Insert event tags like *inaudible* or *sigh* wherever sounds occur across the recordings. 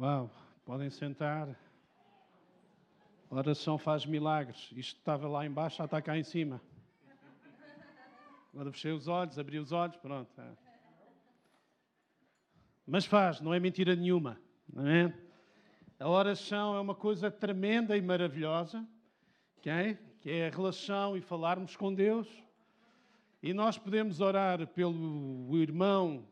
Uau, podem sentar. A oração faz milagres. Isto estava lá embaixo, já está cá em cima. Agora fechei os olhos, abri os olhos, pronto. É. Mas faz, não é mentira nenhuma. Não é? A oração é uma coisa tremenda e maravilhosa, okay? que é a relação e falarmos com Deus. E nós podemos orar pelo irmão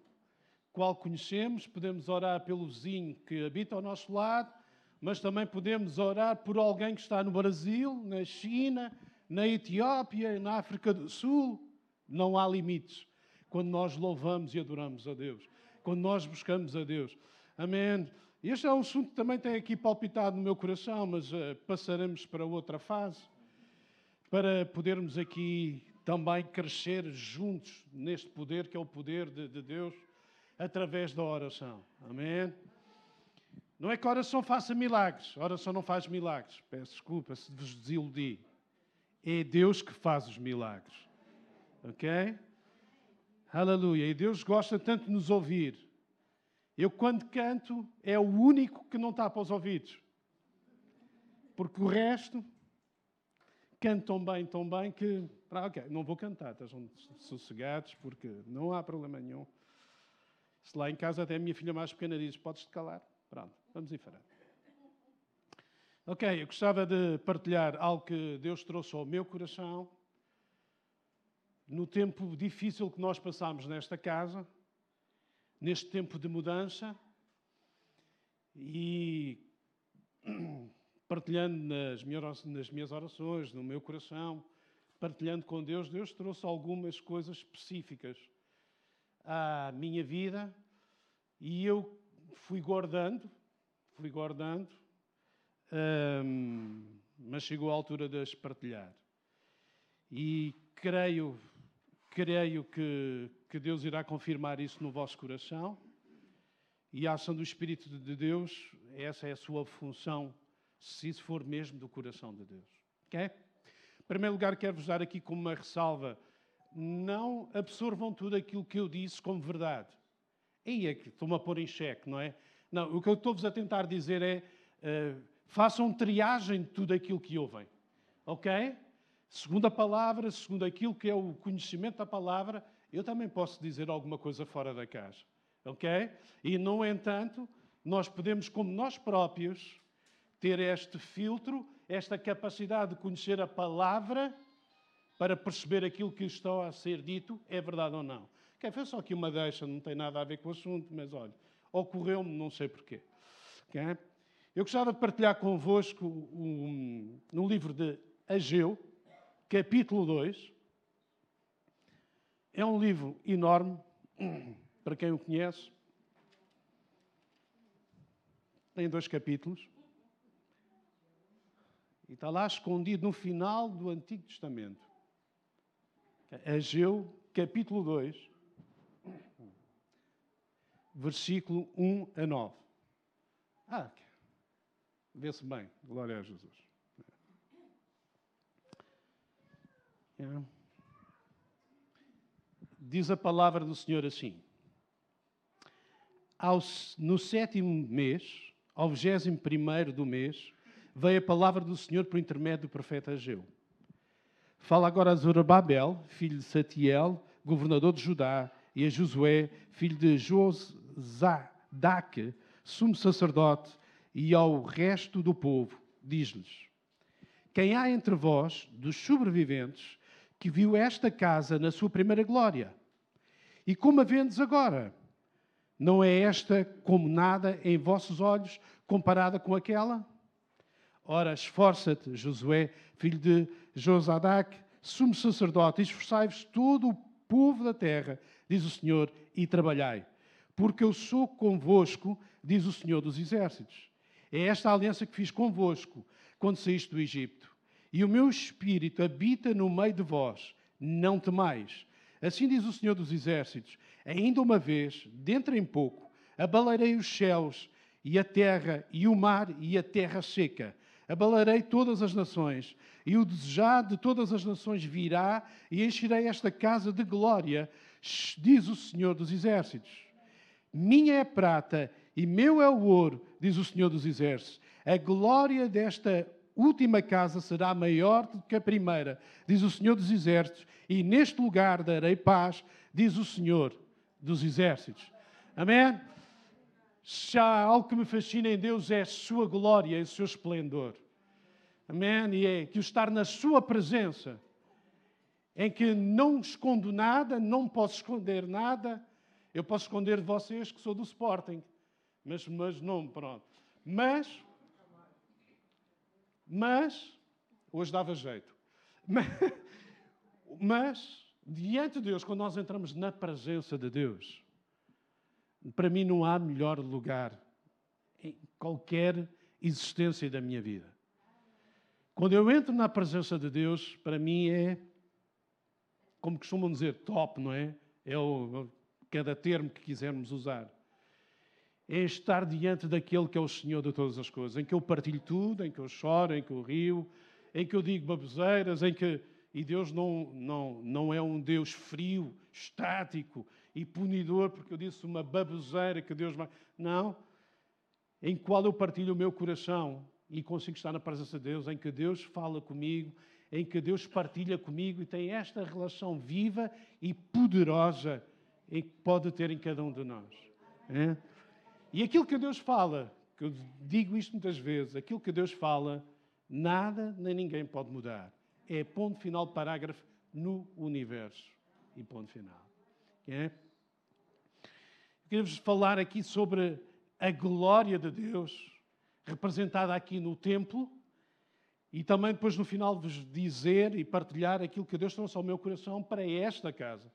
qual conhecemos, podemos orar pelo vizinho que habita ao nosso lado, mas também podemos orar por alguém que está no Brasil, na China, na Etiópia, na África do Sul. Não há limites quando nós louvamos e adoramos a Deus, quando nós buscamos a Deus. Amém. Este é um assunto que também tem aqui palpitado no meu coração, mas uh, passaremos para outra fase, para podermos aqui também crescer juntos neste poder que é o poder de, de Deus através da oração. Amém? Não é que a oração faça milagres. A oração não faz milagres. Peço desculpa se vos desiludi. É Deus que faz os milagres. Ok? Aleluia. E Deus gosta tanto de nos ouvir. Eu, quando canto, é o único que não para os ouvidos. Porque o resto canto tão bem, tão bem que. Ah, ok, não vou cantar, estejam sossegados, porque não há problema nenhum. Se lá em casa até a minha filha mais pequena diz: Podes-te calar? Pronto, vamos em frente. Ok, eu gostava de partilhar algo que Deus trouxe ao meu coração no tempo difícil que nós passamos nesta casa, neste tempo de mudança e *clears throat* partilhando nas minhas orações, no meu coração, partilhando com Deus, Deus trouxe algumas coisas específicas à minha vida e eu fui guardando, fui guardando, hum, mas chegou a altura de as partilhar. E creio, creio que, que Deus irá confirmar isso no vosso coração. E a ação do Espírito de Deus, essa é a sua função, se isso for mesmo do coração de Deus. Ok? Em primeiro lugar, quero-vos dar aqui como uma ressalva não absorvam tudo aquilo que eu disse como verdade. E é que estou-me a pôr em xeque, não é? Não, o que eu estou-vos a tentar dizer é uh, façam triagem de tudo aquilo que ouvem. Ok? Segundo a palavra, segundo aquilo que é o conhecimento da palavra, eu também posso dizer alguma coisa fora da caixa. Ok? E, no entanto, nós podemos, como nós próprios, ter este filtro, esta capacidade de conhecer a palavra para perceber aquilo que está a ser dito é verdade ou não. Quer ver só aqui uma deixa, não tem nada a ver com o assunto, mas olha, ocorreu-me, não sei porquê. Okay? Eu gostava de partilhar convosco um, no livro de Ageu, capítulo 2. É um livro enorme, *clears throat* para quem o conhece. Tem dois capítulos. E está lá escondido no final do Antigo Testamento. Ageu, capítulo 2, versículo 1 a 9. Ah, vê-se bem, glória a Jesus. É. Diz a palavra do Senhor assim: ao, no sétimo mês, ao vigésimo primeiro do mês, veio a palavra do Senhor por intermédio do profeta Ageu Fala agora a Zorobabel, filho de Satiel, governador de Judá, e a Josué, filho de Josadac, sumo sacerdote, e ao resto do povo, diz-lhes: Quem há entre vós, dos sobreviventes, que viu esta casa na sua primeira glória? E como a vendes agora? Não é esta como nada em vossos olhos comparada com aquela? Ora, esforça-te, Josué, filho de Josadac, sumo sacerdote, esforçai-vos todo o povo da terra, diz o Senhor, e trabalhai. Porque eu sou convosco, diz o Senhor dos Exércitos. É esta aliança que fiz convosco quando saíste do Egito. E o meu espírito habita no meio de vós. Não temais. Assim diz o Senhor dos Exércitos: ainda uma vez, dentro em pouco, abalarei os céus e a terra e o mar e a terra seca Abalarei todas as nações, e o desejado de todas as nações virá, e encherei esta casa de glória, diz o Senhor dos Exércitos. Minha é prata e meu é o ouro, diz o Senhor dos Exércitos. A glória desta última casa será maior do que a primeira, diz o Senhor dos Exércitos, e neste lugar darei paz, diz o Senhor dos Exércitos. Amém? Se há algo que me fascina em Deus é a sua glória e o seu esplendor. Amém? E é que o estar na sua presença, em que não escondo nada, não posso esconder nada, eu posso esconder de vocês que sou do Sporting, mas, mas não, pronto. Mas mas, hoje dava jeito. Mas, mas, diante de Deus, quando nós entramos na presença de Deus, para mim não há melhor lugar em qualquer existência da minha vida. Quando eu entro na presença de Deus, para mim é, como costumam dizer, top, não é? É o, cada termo que quisermos usar é estar diante daquele que é o Senhor de todas as coisas, em que eu partilho tudo, em que eu choro, em que eu rio, em que eu digo baboseiras, em que. E Deus não, não, não é um Deus frio, estático e punidor, porque eu disse uma baboseira que Deus vai. Não. Em qual eu partilho o meu coração e consigo estar na presença de Deus, em que Deus fala comigo, em que Deus partilha comigo e tem esta relação viva e poderosa que pode ter em cada um de nós. É? E aquilo que Deus fala, que eu digo isto muitas vezes, aquilo que Deus fala, nada nem ninguém pode mudar. É ponto final, parágrafo no universo. E ponto final. É? Queremos falar aqui sobre a glória de Deus, representada aqui no templo, e também depois no final vos dizer e partilhar aquilo que Deus trouxe ao meu coração para esta casa.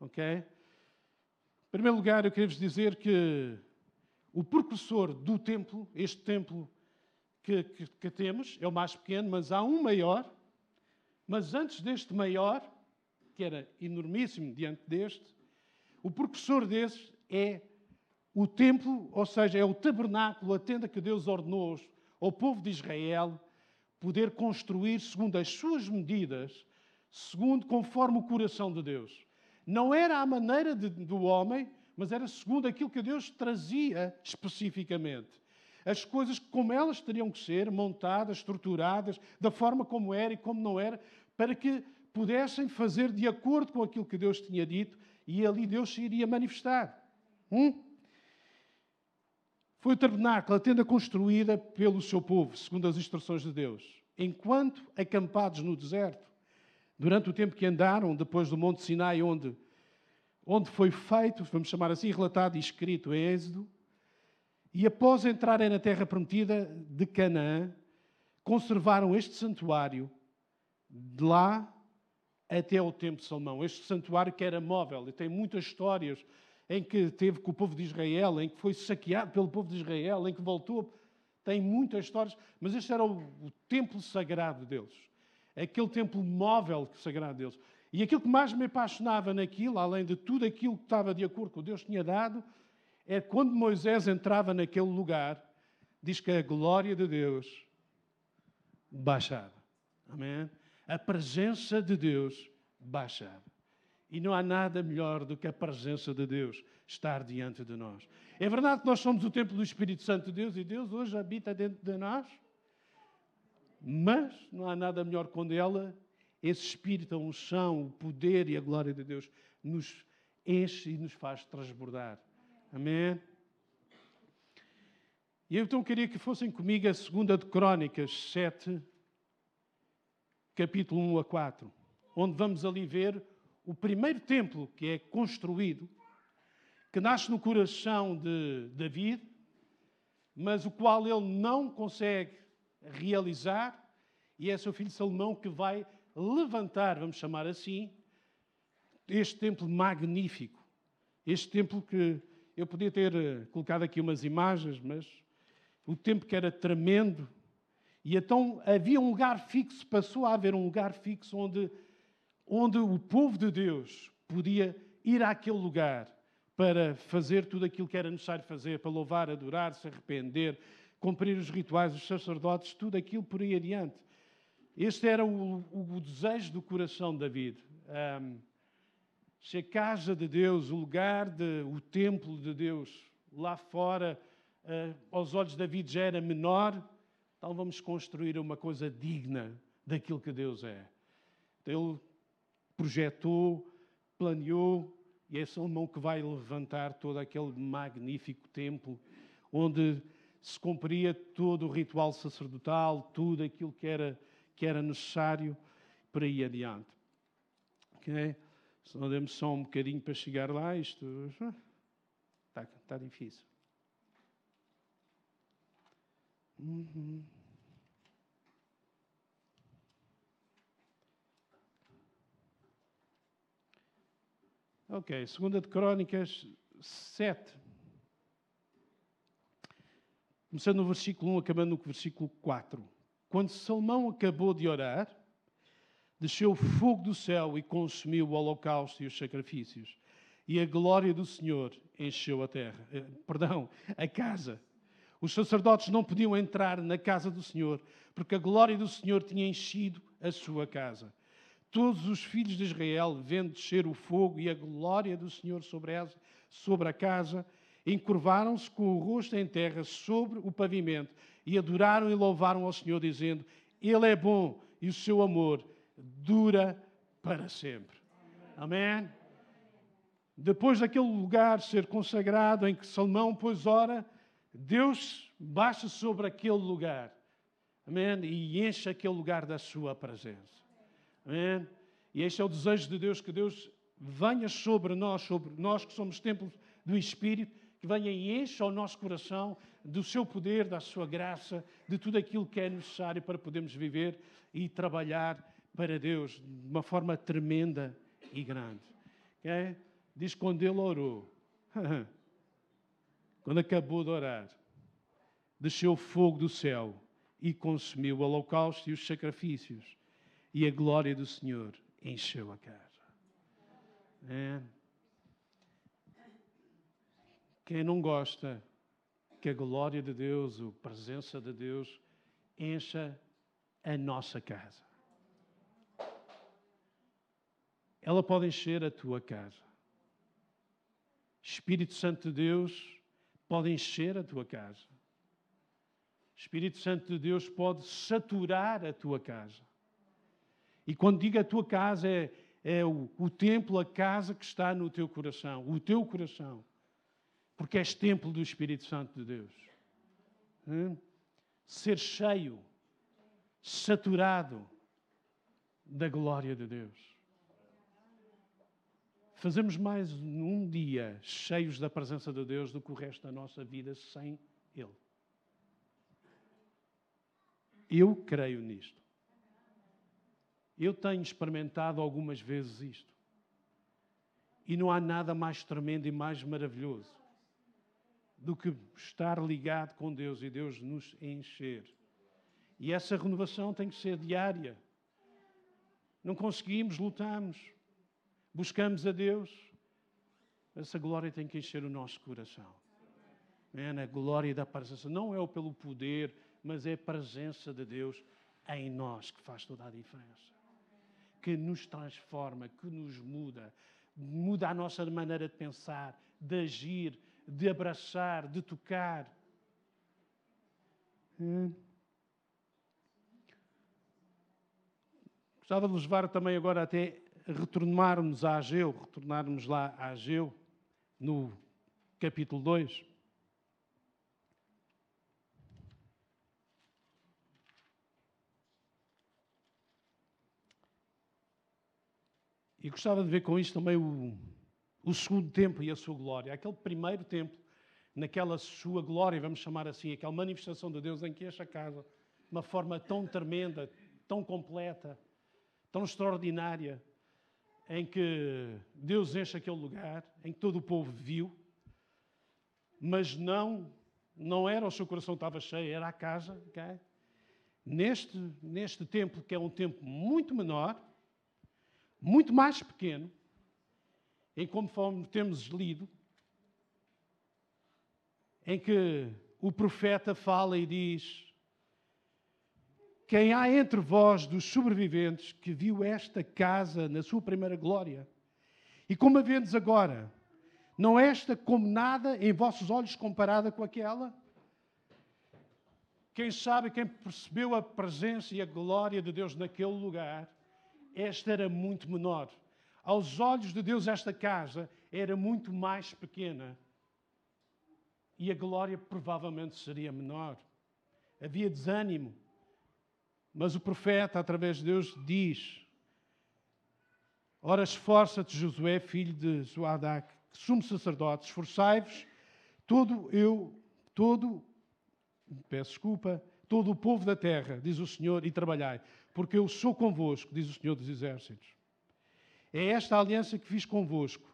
Ok? Em primeiro lugar, eu queria vos dizer que o precursor do templo, este templo que, que, que, temos, é o mais pequeno, mas há um maior. Mas antes deste maior, que era enormíssimo diante deste, o precursor desse é o templo, ou seja, é o tabernáculo, a tenda que Deus ordenou ao povo de Israel poder construir segundo as suas medidas, segundo conforme o coração de Deus. Não era a maneira de, do homem, mas era segundo aquilo que Deus trazia especificamente. As coisas como elas teriam que ser montadas, estruturadas, da forma como era e como não era, para que pudessem fazer de acordo com aquilo que Deus tinha dito e ali Deus se iria manifestar. Hum? Foi o tabernáculo, a tenda construída pelo seu povo, segundo as instruções de Deus. Enquanto acampados no deserto, durante o tempo que andaram depois do Monte Sinai, onde onde foi feito, vamos chamar assim, relatado e escrito em Êxodo, e após entrarem na terra prometida de Canaã, conservaram este santuário de lá até o tempo de Salomão. Este santuário que era móvel e tem muitas histórias em que teve com o povo de Israel, em que foi saqueado pelo povo de Israel, em que voltou. Tem muitas histórias, mas este era o, o templo sagrado deles. Aquele templo móvel sagrado deles. E aquilo que mais me apaixonava naquilo, além de tudo aquilo que estava de acordo com o que Deus tinha dado, é quando Moisés entrava naquele lugar, diz que a glória de Deus baixava. Amém? A presença de Deus baixava. E não há nada melhor do que a presença de Deus estar diante de nós. É verdade que nós somos o templo do Espírito Santo de Deus e Deus hoje habita dentro de nós, mas não há nada melhor quando ela esse Espírito, a unção, o poder e a glória de Deus nos enche e nos faz transbordar. Amém? E eu então queria que fossem comigo a segunda de Crônicas 7, capítulo 1 a 4, onde vamos ali ver o primeiro templo que é construído, que nasce no coração de David, mas o qual ele não consegue realizar, e é seu filho Salomão que vai levantar, vamos chamar assim, este templo magnífico. Este templo que eu podia ter eh, colocado aqui umas imagens, mas o tempo que era tremendo. E então havia um lugar fixo, passou a haver um lugar fixo onde, onde o povo de Deus podia ir àquele lugar para fazer tudo aquilo que era necessário fazer, para louvar, adorar, se arrepender, cumprir os rituais, os sacerdotes, tudo aquilo por aí adiante. Este era o, o, desejo do coração de David. Um, se a casa de Deus, o lugar, de, o templo de Deus, lá fora, uh, aos olhos de David, já era menor. Então vamos construir uma coisa digna daquilo que Deus é. Então, ele projetou, planeou, e é Salomão que vai levantar todo aquele magnífico templo onde se cumpria todo o ritual sacerdotal, tudo aquilo que era, que era necessário para ir adiante. Ok? Se não demos só um bocadinho para chegar lá, isto está, está difícil. Uhum. Ok, segunda de Crónicas 7. Começando no versículo 1, acabando no versículo 4. Quando Salomão acabou de orar, desceu fogo do céu e consumiu o holocausto e os sacrifícios. E a glória do Senhor encheu a terra, eh, perdão, a casa. Os sacerdotes não podiam entrar na casa do Senhor, porque a glória do Senhor tinha enchido a sua casa. Todos os filhos de Israel, vendo descer o fogo e a glória do Senhor sobre, a casa, encurvaram-se com o rosto em terra sobre o pavimento e adoraram e louvaram ao Senhor, dizendo: Ele é bom e o seu amor dura para sempre. Amém? Depois daquele lugar ser consagrado em que Salomão pôs ora, Deus baixa sobre aquele lugar. Amém? E enche aquele lugar da sua presença. Amém? E este é o desejo de Deus, que Deus venha sobre nós, sobre nós que somos templos do Espírito, que venha e encha o nosso coração do seu poder, da sua graça, de tudo aquilo que é necessário para podermos viver e trabalhar para Deus de uma forma tremenda e grande. Okay? Diz quando ele orou, *laughs* quando acabou de orar, desceu fogo do céu e consumiu o holocausto e os sacrifícios e a glória do Senhor encheu a casa. É. Quem não gosta que a glória de Deus, a presença de Deus, encha a nossa casa. Ela pode encher a tua casa. Espírito Santo de Deus pode encher a tua casa. Espírito Santo de Deus pode saturar a tua casa. E quando digo a tua casa, é, é o, o templo, a casa que está no teu coração, o teu coração. Porque és templo do Espírito Santo de Deus. Hum? Ser cheio, saturado da glória de Deus. Fazemos mais um dia cheios da presença de Deus do que o resto da nossa vida sem Ele. Eu creio nisto. Eu tenho experimentado algumas vezes isto. E não há nada mais tremendo e mais maravilhoso do que estar ligado com Deus e Deus nos encher. E essa renovação tem que ser diária. Não conseguimos, lutamos, buscamos a Deus. Essa glória tem que encher o nosso coração. É a glória da presença. Não é o pelo poder, mas é a presença de Deus em nós que faz toda a diferença que nos transforma, que nos muda, muda a nossa maneira de pensar, de agir, de abraçar, de tocar. Hum. Gostava de levar também agora até retornarmos a Ageu, retornarmos lá a Ageu, no capítulo 2. E gostava de ver com isto também o, o segundo tempo e a sua glória. Aquele primeiro tempo, naquela sua glória, vamos chamar assim, aquela manifestação de Deus em que esta casa, de uma forma tão tremenda, tão completa, tão extraordinária, em que Deus enche aquele lugar, em que todo o povo viu, mas não, não era o seu coração estava cheio, era a casa. Okay? Neste, neste templo, que é um templo muito menor, muito mais pequeno, em conforme temos lido, em que o profeta fala e diz: Quem há entre vós dos sobreviventes que viu esta casa na sua primeira glória, e como a vendes agora, Não é esta como nada em vossos olhos comparada com aquela? Quem sabe, quem percebeu a presença e a glória de Deus naquele lugar, esta era muito menor. Aos olhos de Deus, esta casa era muito mais pequena. E a glória provavelmente seria menor. Havia desânimo. Mas o profeta, através de Deus, diz: Ora, esforça-te, Josué, filho de Zoadac, sumo sacerdote, esforçai-vos, todo eu, todo, peço desculpa, todo o povo da terra, diz o Senhor, e trabalhai, porque eu sou convosco, diz o Senhor dos Exércitos. É esta aliança que fiz convosco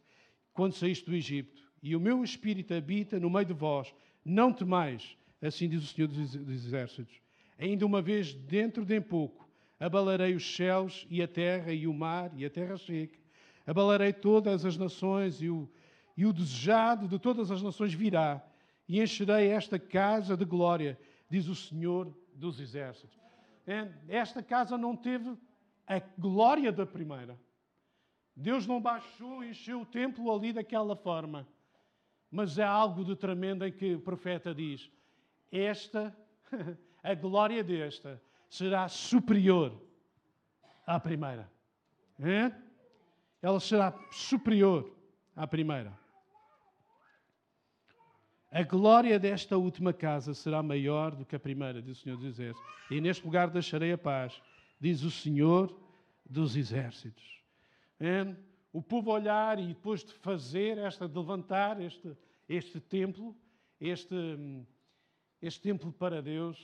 quando saíste do Egito, e o meu espírito habita no meio de vós. Não temais, assim diz o Senhor dos Exércitos. Ainda uma vez, dentro de pouco, abalarei os céus e a terra e o mar e a terra seca. Abalarei todas as nações e o, e o desejado de todas as nações virá. E encherei esta casa de glória, diz o Senhor dos Exércitos. Esta casa não teve a glória da primeira. Deus não baixou encheu o templo ali daquela forma. Mas é algo de tremendo em que o profeta diz: Esta, *laughs* a glória desta, será superior à primeira. É? Ela será superior à primeira. A glória desta última casa será maior do que a primeira, diz o Senhor dos Exércitos. E neste lugar deixarei a paz, diz o Senhor dos Exércitos. O povo olhar e depois de fazer esta, de levantar este, este templo, este, este templo para Deus,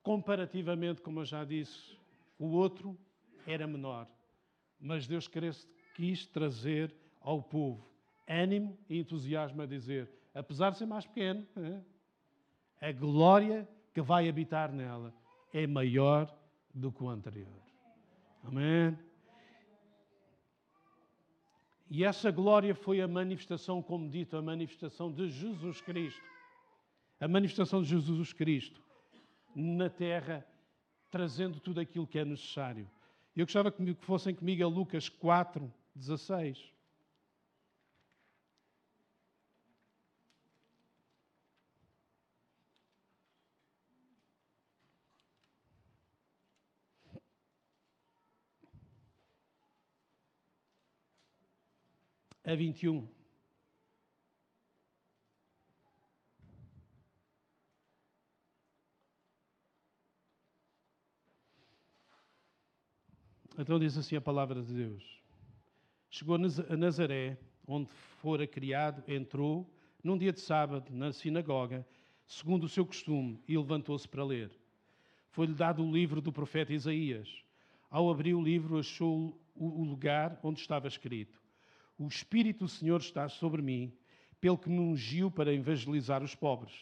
comparativamente, como eu já disse, o outro era menor. Mas Deus quis trazer ao povo ânimo e entusiasmo a dizer, apesar de ser mais pequeno, é? a glória que vai habitar nela é maior do que o anterior. Amém? E essa glória foi a manifestação, como dito, a manifestação de Jesus Cristo. A manifestação de Jesus Cristo na terra, trazendo tudo aquilo que é necessário. Eu gostava que fossem comigo a Lucas 4, 16. A 21. Então diz assim a palavra de Deus. Chegou a Nazaré, onde fora criado, entrou num dia de sábado na sinagoga, segundo o seu costume, e levantou-se para ler. Foi-lhe dado o livro do profeta Isaías. Ao abrir o livro, achou o lugar onde estava escrito: o Espírito do Senhor está sobre mim, pelo que me ungiu para evangelizar os pobres.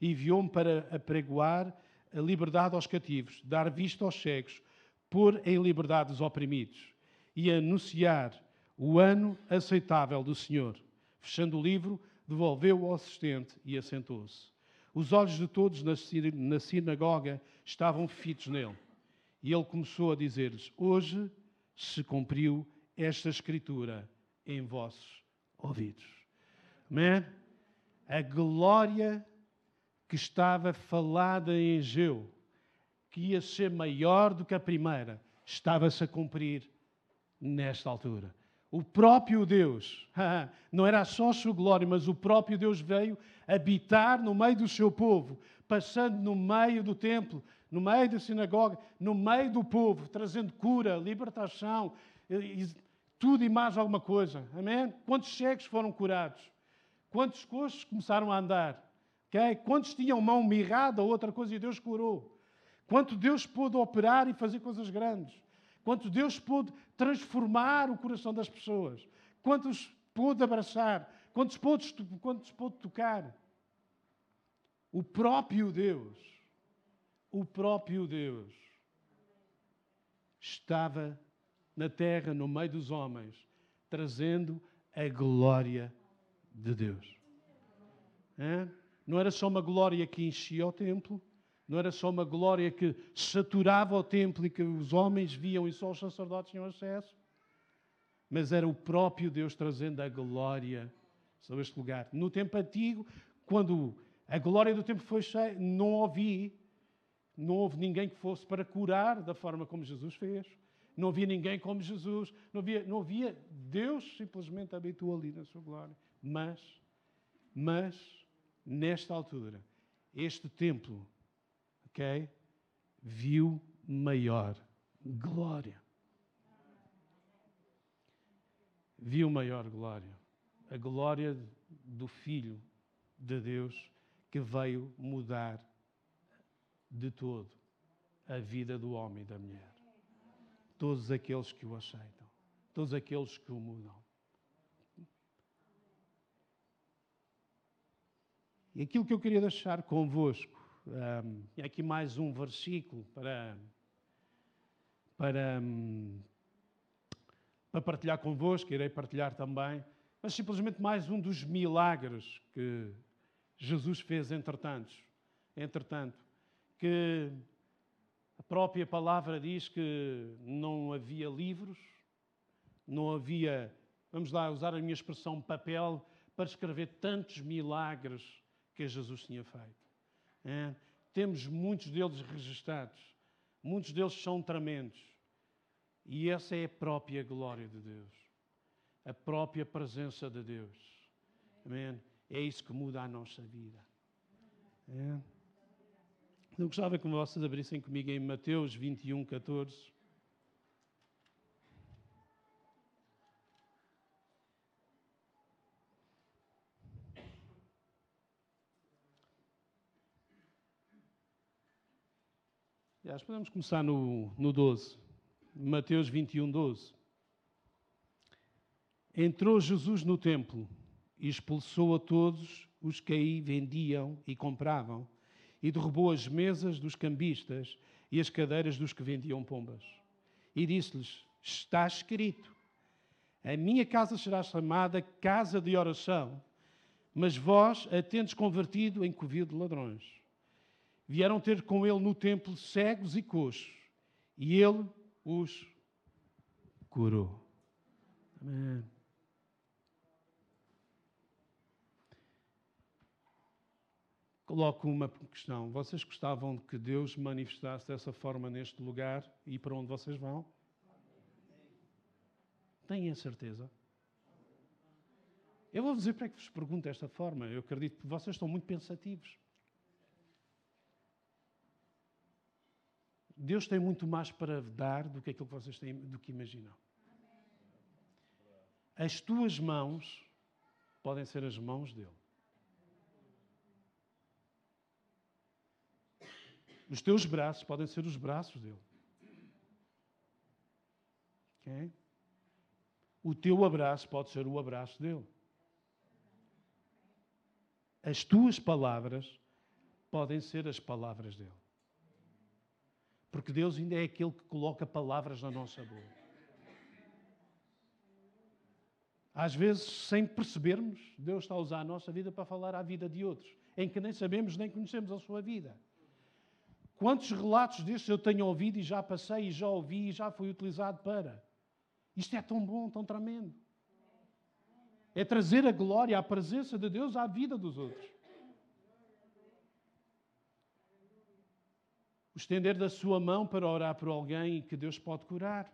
Enviou-me para apregoar a liberdade aos cativos, dar vista aos cegos, pôr em liberdade os oprimidos e anunciar o ano aceitável do Senhor. Fechando o livro, devolveu-o ao assistente e assentou-se. Os olhos de todos na sinagoga estavam fitos nele. E ele começou a dizer-lhes: Hoje se cumpriu esta escritura em vossos ouvidos. Amém? A glória que estava falada em Egeu, que ia ser maior do que a primeira, estava-se a cumprir nesta altura. O próprio Deus, *laughs* não era só a sua glória, mas o próprio Deus veio habitar no meio do seu povo, passando no meio do templo, no meio da sinagoga, no meio do povo, trazendo cura, libertação, tudo e mais alguma coisa. Amém? Quantos cegos foram curados? Quantos coxos começaram a andar? Okay? Quantos tinham mão mirrada ou outra coisa e Deus curou? Quanto Deus pôde operar e fazer coisas grandes? Quanto Deus pôde transformar o coração das pessoas? Quantos pôde abraçar? Quantos pôde, quantos pôde tocar? O próprio Deus, o próprio Deus estava na terra, no meio dos homens, trazendo a glória de Deus. Não era só uma glória que enchia o templo, não era só uma glória que saturava o templo e que os homens viam e só os sacerdotes tinham acesso, mas era o próprio Deus trazendo a glória sobre este lugar. No tempo antigo, quando a glória do tempo foi cheia, não ouvi, não houve ninguém que fosse para curar da forma como Jesus fez. Não havia ninguém como Jesus. Não havia, não havia Deus simplesmente habitou ali na sua glória. Mas, mas, nesta altura, este templo, ok, viu maior glória. Viu maior glória. A glória do Filho de Deus que veio mudar de todo a vida do homem e da mulher. Todos aqueles que o aceitam, todos aqueles que o mudam. E aquilo que eu queria deixar convosco, um, aqui mais um versículo para, para, um, para partilhar convosco, irei partilhar também, mas simplesmente mais um dos milagres que Jesus fez entretanto, entretanto, que própria palavra diz que não havia livros, não havia, vamos lá usar a minha expressão, papel para escrever tantos milagres que Jesus tinha feito. É? Temos muitos deles registados, muitos deles são tremendos. E essa é a própria glória de Deus, a própria presença de Deus. Amém? É isso que muda a nossa vida. É? Eu gostava que vocês abrissem comigo em Mateus 21, 14. Aliás, podemos começar no, no 12. Mateus 21, 12. Entrou Jesus no templo e expulsou a todos os que aí vendiam e compravam, e derrubou as mesas dos cambistas e as cadeiras dos que vendiam pombas. E disse-lhes: Está escrito: A minha casa será chamada casa de oração, mas vós a tendes convertido em covil de ladrões. Vieram ter com ele no templo cegos e coxos, e ele os curou. Amém. Coloco uma questão. Vocês gostavam que Deus manifestasse dessa forma neste lugar e para onde vocês vão? A certeza? Eu vou dizer para que vos pergunto desta forma. Eu acredito que vocês estão muito pensativos. Deus tem muito mais para dar do que aquilo que vocês têm, do que imaginam. As tuas mãos podem ser as mãos dele. Os teus braços podem ser os braços dele. Okay? O teu abraço pode ser o abraço dele. As tuas palavras podem ser as palavras dele. Porque Deus ainda é aquele que coloca palavras na nossa boca. Às vezes, sem percebermos, Deus está a usar a nossa vida para falar à vida de outros, em que nem sabemos nem conhecemos a sua vida. Quantos relatos destes eu tenho ouvido e já passei e já ouvi e já fui utilizado para? Isto é tão bom, tão tremendo. É trazer a glória, a presença de Deus à vida dos outros. O estender da sua mão para orar por alguém que Deus pode curar.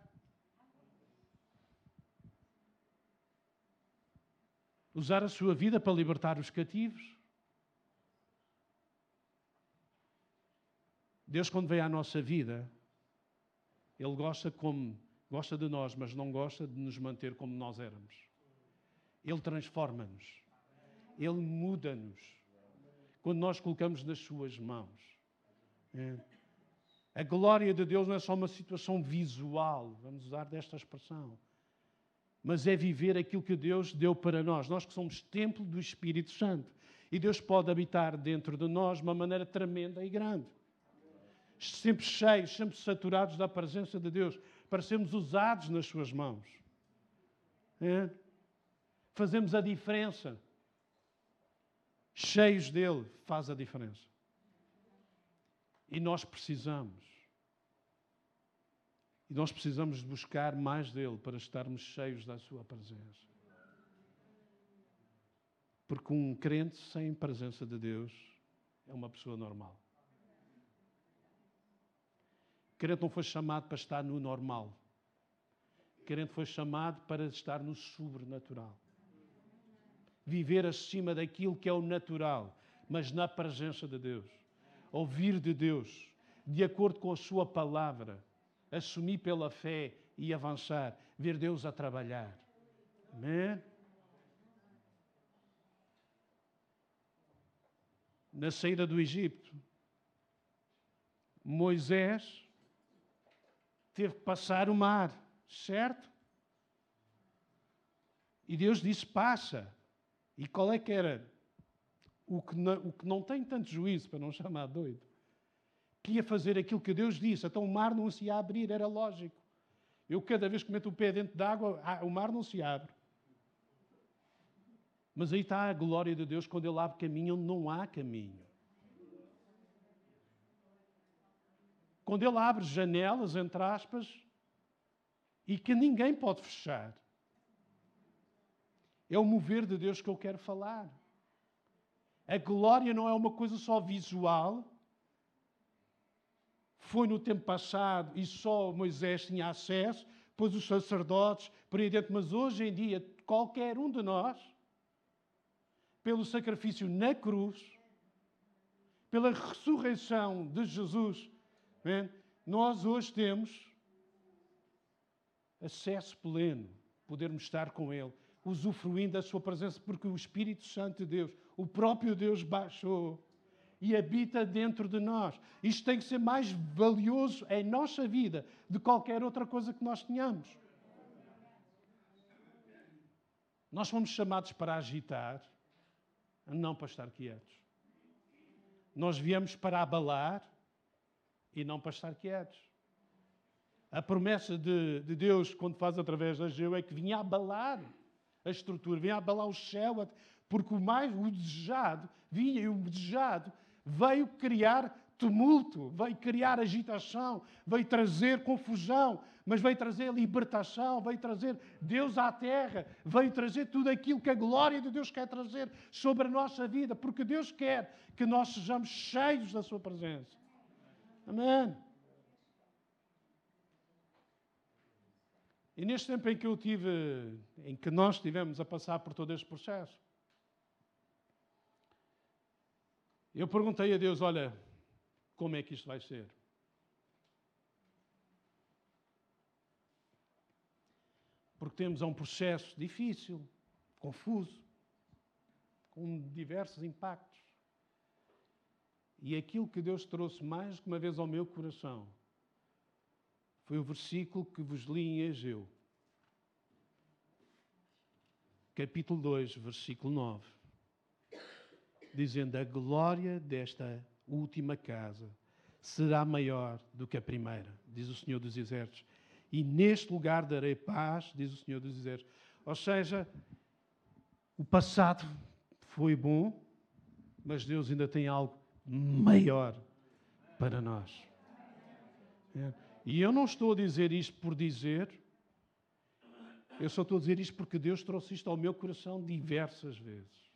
Usar a sua vida para libertar os cativos. Deus, quando vem à nossa vida, Ele gosta, como, gosta de nós, mas não gosta de nos manter como nós éramos. Ele transforma-nos. Ele muda-nos. Quando nós colocamos nas Suas mãos. É. A glória de Deus não é só uma situação visual, vamos usar desta expressão, mas é viver aquilo que Deus deu para nós. Nós que somos templo do Espírito Santo. E Deus pode habitar dentro de nós de uma maneira tremenda e grande sempre cheios, sempre saturados da presença de Deus, para sermos usados nas Suas mãos. É? Fazemos a diferença. Cheios dele faz a diferença. E nós precisamos. E nós precisamos buscar mais dele para estarmos cheios da Sua presença. Porque um crente sem presença de Deus é uma pessoa normal. Crente não foi chamado para estar no normal. Crente foi chamado para estar no sobrenatural. Viver acima daquilo que é o natural, mas na presença de Deus. Ouvir de Deus, de acordo com a Sua palavra. Assumir pela fé e avançar. Ver Deus a trabalhar. Amém? Na saída do Egito, Moisés teve que passar o mar, certo? E Deus disse: passa. E qual é que era? O que, não, o que não tem tanto juízo, para não chamar doido, que ia fazer aquilo que Deus disse. Então o mar não se ia abrir, era lógico. Eu, cada vez que meto o pé dentro d'água, o mar não se abre. Mas aí está a glória de Deus quando Ele abre caminho onde não há caminho. Quando Ele abre janelas, entre aspas, e que ninguém pode fechar. É o mover de Deus que eu quero falar. A glória não é uma coisa só visual. Foi no tempo passado e só Moisés tinha acesso, depois os sacerdotes, por aí dentro. Mas hoje em dia, qualquer um de nós pelo sacrifício na cruz, pela ressurreição de Jesus, nós hoje temos acesso pleno, podermos estar com Ele, usufruindo da Sua presença, porque o Espírito Santo de Deus, o próprio Deus baixou e habita dentro de nós. Isto tem que ser mais valioso em nossa vida de qualquer outra coisa que nós tenhamos. Nós fomos chamados para agitar, não para estar quietos. Nós viemos para abalar e não para estar quietos. A promessa de, de Deus, quando faz através da Geu, é que vinha abalar a estrutura, vinha abalar o céu, porque o mais, o desejado, vinha e o desejado veio criar tumulto, veio criar agitação, veio trazer confusão, mas veio trazer libertação, veio trazer Deus à terra, veio trazer tudo aquilo que a glória de Deus quer trazer sobre a nossa vida, porque Deus quer que nós sejamos cheios da Sua presença. Amém. E neste tempo em que eu tive, em que nós estivemos a passar por todo este processo, eu perguntei a Deus: olha, como é que isto vai ser. Porque temos um processo difícil, confuso, com diversos impactos. E aquilo que Deus trouxe mais que uma vez ao meu coração foi o versículo que vos li em Egeu, capítulo 2, versículo 9, dizendo: A glória desta última casa será maior do que a primeira, diz o Senhor dos Exércitos. E neste lugar darei paz, diz o Senhor dos Exércitos. Ou seja, o passado foi bom, mas Deus ainda tem algo maior para nós. É. E eu não estou a dizer isto por dizer, eu só estou a dizer isto porque Deus trouxe isto ao meu coração diversas vezes.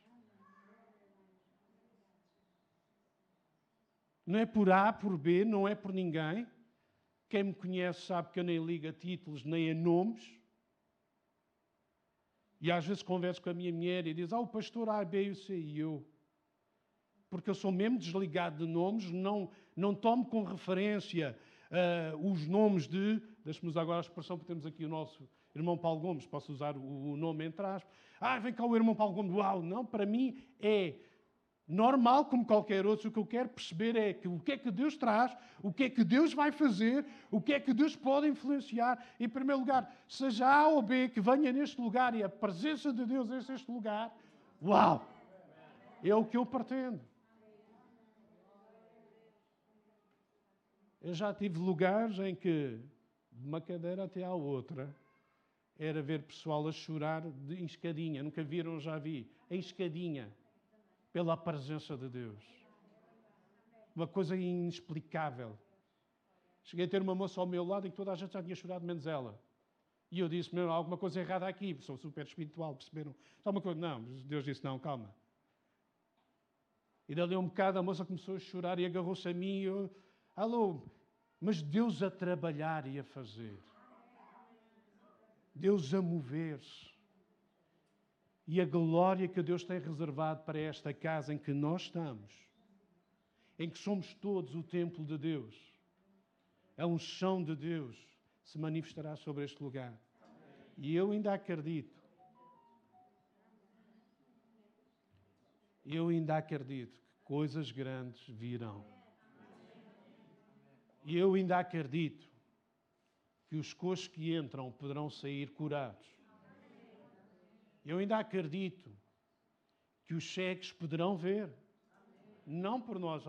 Não é por A, por B, não é por ninguém. Quem me conhece sabe que eu nem ligo a títulos nem a nomes. E às vezes converso com a minha mulher e diz: Ah, o pastor A, B e C. E eu. Porque eu sou mesmo desligado de nomes, não, não tomo com referência uh, os nomes de. Deixe-me usar agora a expressão, porque temos aqui o nosso irmão Paulo Gomes, posso usar o, o nome entre aspas. Ah, vem cá o irmão Paulo Gomes. Uau, não, para mim é normal como qualquer outro, o que eu quero perceber é que o que é que Deus traz, o que é que Deus vai fazer, o que é que Deus pode influenciar. Em primeiro lugar, seja A ou B que venha neste lugar e a presença de Deus neste lugar, uau! É o que eu pretendo. Eu já tive lugares em que, de uma cadeira até à outra, era ver pessoal a chorar de, em escadinha. Nunca viram, já vi. Em escadinha pela presença de Deus. Uma coisa inexplicável. Cheguei a ter uma moça ao meu lado e toda a gente já tinha chorado, menos ela. E eu disse, meu, há alguma coisa errada aqui. Sou super espiritual, perceberam? Só uma coisa, não. Deus disse, não, calma. E dali um bocado a moça começou a chorar e agarrou-se a mim. E eu, alô, mas Deus a trabalhar e a fazer. Deus a mover-se. E a glória que Deus tem reservado para esta casa em que nós estamos, em que somos todos o templo de Deus, a unção de Deus se manifestará sobre este lugar. E eu ainda acredito, eu ainda acredito que coisas grandes virão. E eu ainda acredito que os coxos que entram poderão sair curados. Eu ainda acredito que os cegos poderão ver. Não por nós.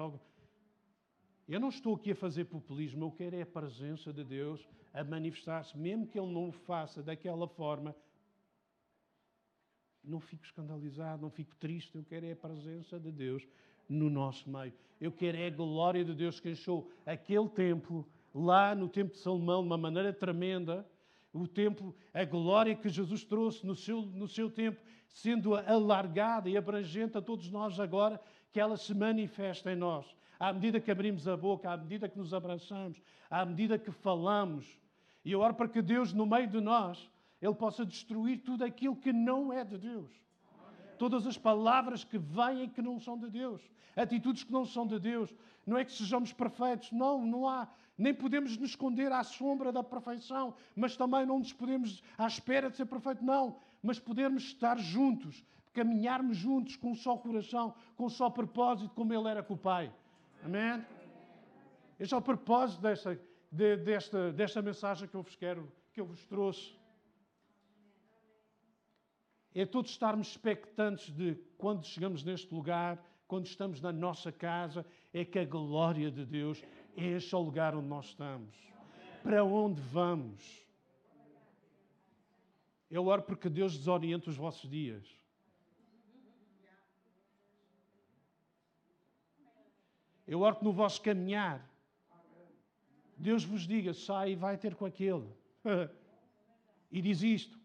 Eu não estou aqui a fazer populismo, eu quero é a presença de Deus a manifestar-se, mesmo que Ele não o faça daquela forma. Não fico escandalizado, não fico triste, eu quero é a presença de Deus no nosso meio. Eu quero é a glória de Deus que encheu aquele templo lá no tempo de Salomão de uma maneira tremenda. O templo, a glória que Jesus trouxe no seu, no seu tempo, sendo alargada e abrangente a todos nós agora, que ela se manifesta em nós. À medida que abrimos a boca, à medida que nos abraçamos, à medida que falamos. E eu oro para que Deus, no meio de nós, Ele possa destruir tudo aquilo que não é de Deus todas as palavras que vêm que não são de Deus, atitudes que não são de Deus. Não é que sejamos perfeitos, não, não há. Nem podemos nos esconder à sombra da perfeição, mas também não nos podemos à espera de ser perfeito, não. Mas podermos estar juntos, caminharmos juntos com um só coração, com um só propósito, como Ele era com o Pai. Amém? Este é o propósito desta, de, desta, desta mensagem que eu vos quero, que eu vos trouxe é todos estarmos expectantes de quando chegamos neste lugar, quando estamos na nossa casa, é que a glória de Deus encha o lugar onde nós estamos. Para onde vamos? Eu oro porque Deus desorienta os vossos dias. Eu oro que no vosso caminhar, Deus vos diga: sai e vai ter com aquele. *laughs* e diz isto: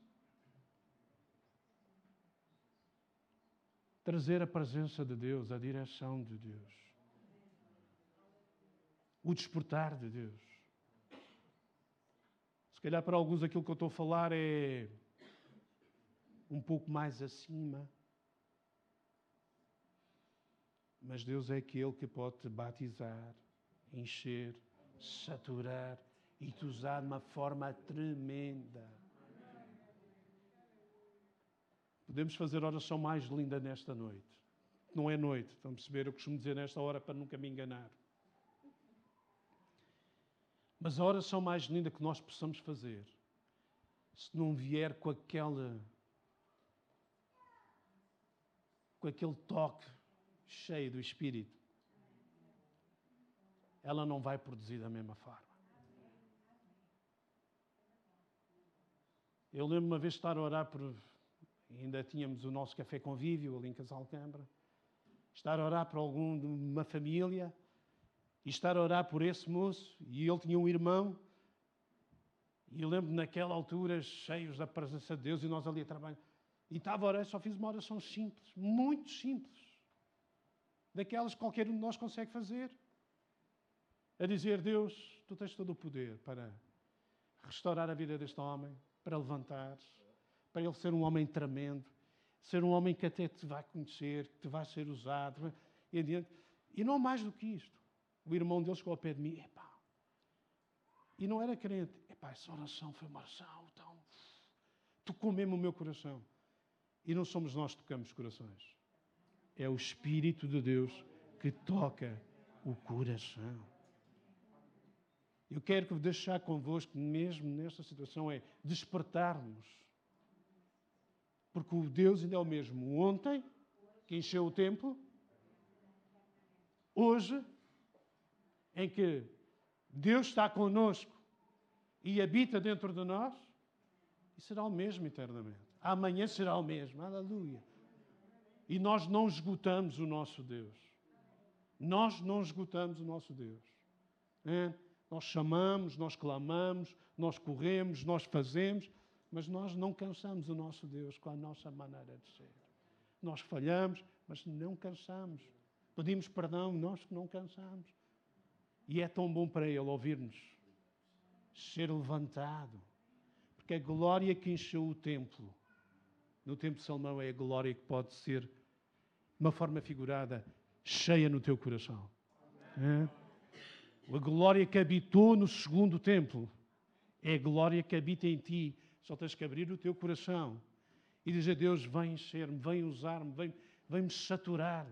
trazer a presença de Deus, a direção de Deus, o despertar de Deus. Se calhar para alguns aquilo que eu estou a falar é um pouco mais acima. Mas Deus é aquele que pode te batizar, encher, saturar e te usar de uma forma tremenda. Podemos fazer oração mais linda nesta noite. Não é noite, estão a perceber? Eu costumo dizer nesta hora para nunca me enganar. Mas a oração mais linda que nós possamos fazer, se não vier com aquela com aquele toque cheio do Espírito, ela não vai produzir da mesma forma. Eu lembro uma vez estar a orar por ainda tínhamos o nosso café convívio ali em Casal Câmara. Estar a orar por algum de uma família e estar a orar por esse moço. E ele tinha um irmão. E eu lembro naquela altura, cheios da presença de Deus, e nós ali a trabalhar. E estava a orar, só fiz uma oração simples, muito simples. Daquelas que qualquer um de nós consegue fazer. A dizer: Deus, tu tens todo o poder para restaurar a vida deste homem, para levantares para ele ser um homem tremendo, ser um homem que até te vai conhecer, que te vai ser usado, e adiante. E não mais do que isto. O irmão dele chegou ao pé de mim, epá, e não era crente, epá, essa oração foi uma oração, então, tocou mesmo o meu coração. E não somos nós que tocamos corações. É o Espírito de Deus que toca o coração. Eu quero deixar convosco, mesmo nesta situação, é despertarmos porque o Deus ainda é o mesmo ontem, que encheu o templo, hoje, em que Deus está conosco e habita dentro de nós, e será o mesmo eternamente. Amanhã será o mesmo. Aleluia. E nós não esgotamos o nosso Deus. Nós não esgotamos o nosso Deus. É? Nós chamamos, nós clamamos, nós corremos, nós fazemos, mas nós não cansamos o nosso Deus com a nossa maneira de ser. Nós falhamos, mas não cansamos. Pedimos perdão, nós que não cansamos. E é tão bom para Ele ouvir-nos ser levantado. Porque a glória que encheu o templo, no templo de Salomão, é a glória que pode ser, de uma forma figurada, cheia no teu coração. É? A glória que habitou no segundo templo é a glória que habita em ti. Só tens que abrir o teu coração e dizer: Deus, vem encher-me, vem usar-me, vem, vem me saturar,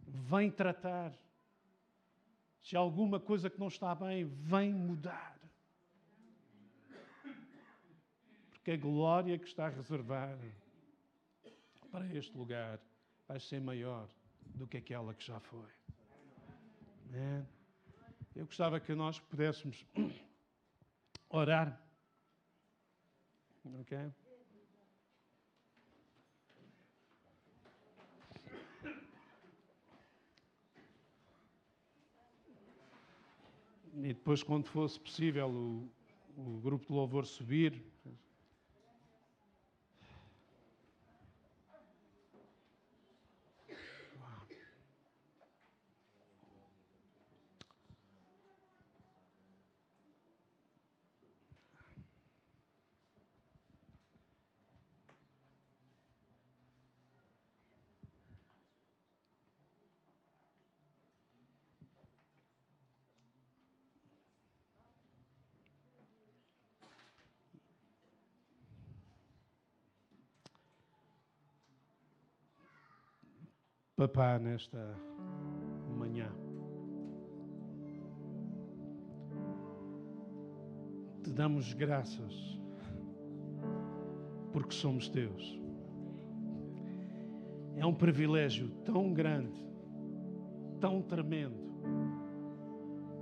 vem tratar. Se há alguma coisa que não está bem, vem mudar. Porque a glória que está reservada para este lugar vai ser maior do que aquela que já foi. Amém. Eu gostava que nós pudéssemos orar. Ok? E depois, quando fosse possível, o, o grupo de louvor subir. Papá, nesta manhã, te damos graças porque somos teus. É um privilégio tão grande, tão tremendo,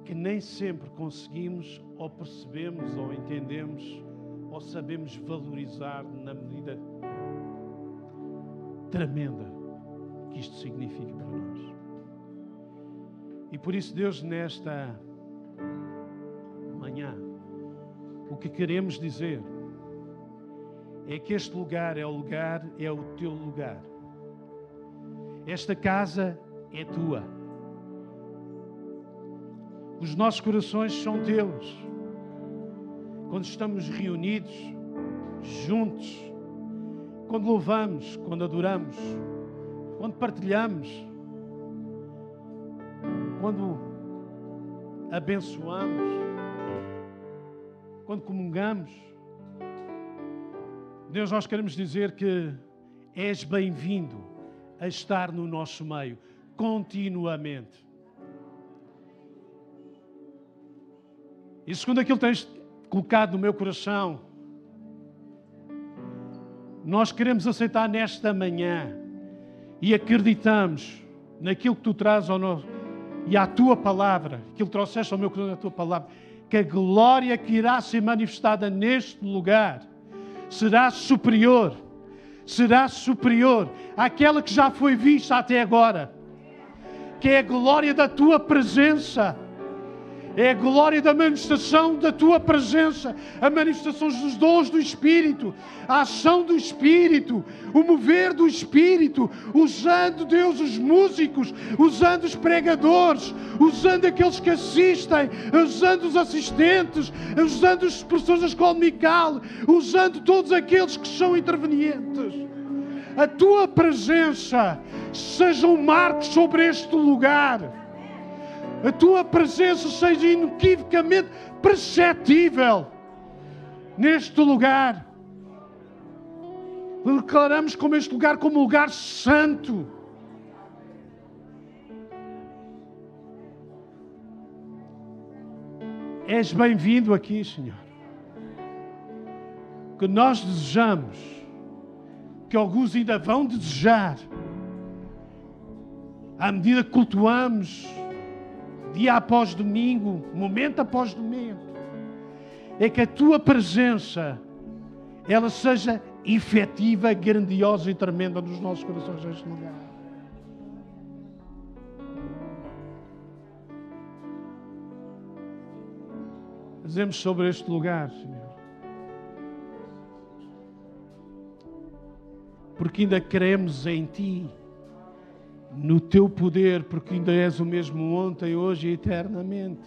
que nem sempre conseguimos, ou percebemos, ou entendemos, ou sabemos valorizar na medida tremenda que isto significa para nós. E por isso, Deus, nesta manhã, o que queremos dizer é que este lugar é o lugar, é o teu lugar. Esta casa é tua. Os nossos corações são teus. Quando estamos reunidos, juntos, quando louvamos, quando adoramos, quando partilhamos, quando abençoamos, quando comungamos. Deus, nós queremos dizer que és bem-vindo a estar no nosso meio continuamente. E segundo aquilo que tens colocado no meu coração, nós queremos aceitar nesta manhã e acreditamos naquilo que tu trazes ao nosso e à tua palavra, aquilo que trouxeste ao meu coração, a tua palavra, que a glória que irá ser manifestada neste lugar será superior, será superior àquela que já foi vista até agora, que é a glória da tua presença é a glória da manifestação da tua presença, a manifestação dos dons do Espírito, a ação do Espírito, o mover do Espírito, usando Deus os músicos, usando os pregadores, usando aqueles que assistem, usando os assistentes, usando as pessoas da escola mical, usando todos aqueles que são intervenientes. A tua presença seja um marco sobre este lugar a tua presença seja inequivocamente perceptível neste lugar. Declaramos como este lugar como lugar santo. És bem-vindo aqui, Senhor. Que nós desejamos, que alguns ainda vão desejar, à medida que cultuamos dia após domingo, momento após momento, é que a tua presença ela seja efetiva, grandiosa e tremenda nos nossos corações neste lugar. Fazemos sobre este lugar, Senhor. Porque ainda cremos em Ti no teu poder, porque ainda és o mesmo ontem, hoje e eternamente.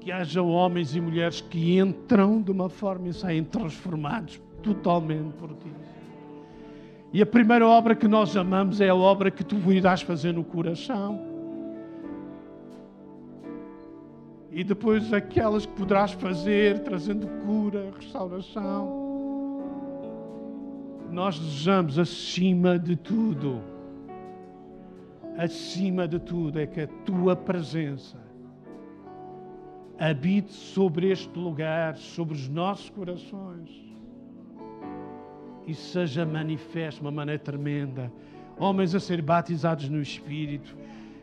Que haja homens e mulheres que entram de uma forma e saem transformados totalmente por ti. E a primeira obra que nós amamos é a obra que tu irás fazer no coração. E depois aquelas que poderás fazer, trazendo cura, restauração. Nós desejamos, acima de tudo, acima de tudo, é que a tua presença habite sobre este lugar, sobre os nossos corações e seja manifesto de uma maneira tremenda. Homens a serem batizados no Espírito,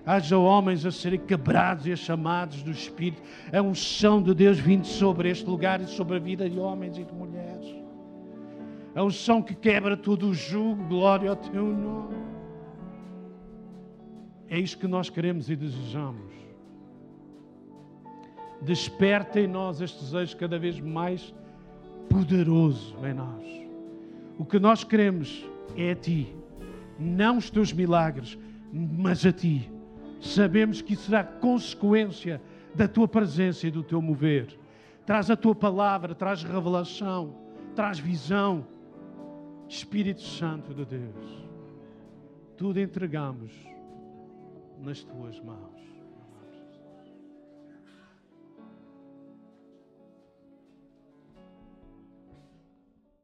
haja homens a serem quebrados e chamados do Espírito. É um chão de Deus vindo sobre este lugar e sobre a vida de homens e de mulheres. É um chão que quebra todo o jugo, glória ao teu nome. É isto que nós queremos e desejamos. Desperta em nós este desejo cada vez mais poderoso em nós. O que nós queremos é a Ti, não os Teus milagres, mas a Ti. Sabemos que isso será consequência da Tua presença e do Teu mover. Traz a Tua palavra, traz revelação, traz visão. Espírito Santo de Deus, tudo entregamos nas Tuas mãos.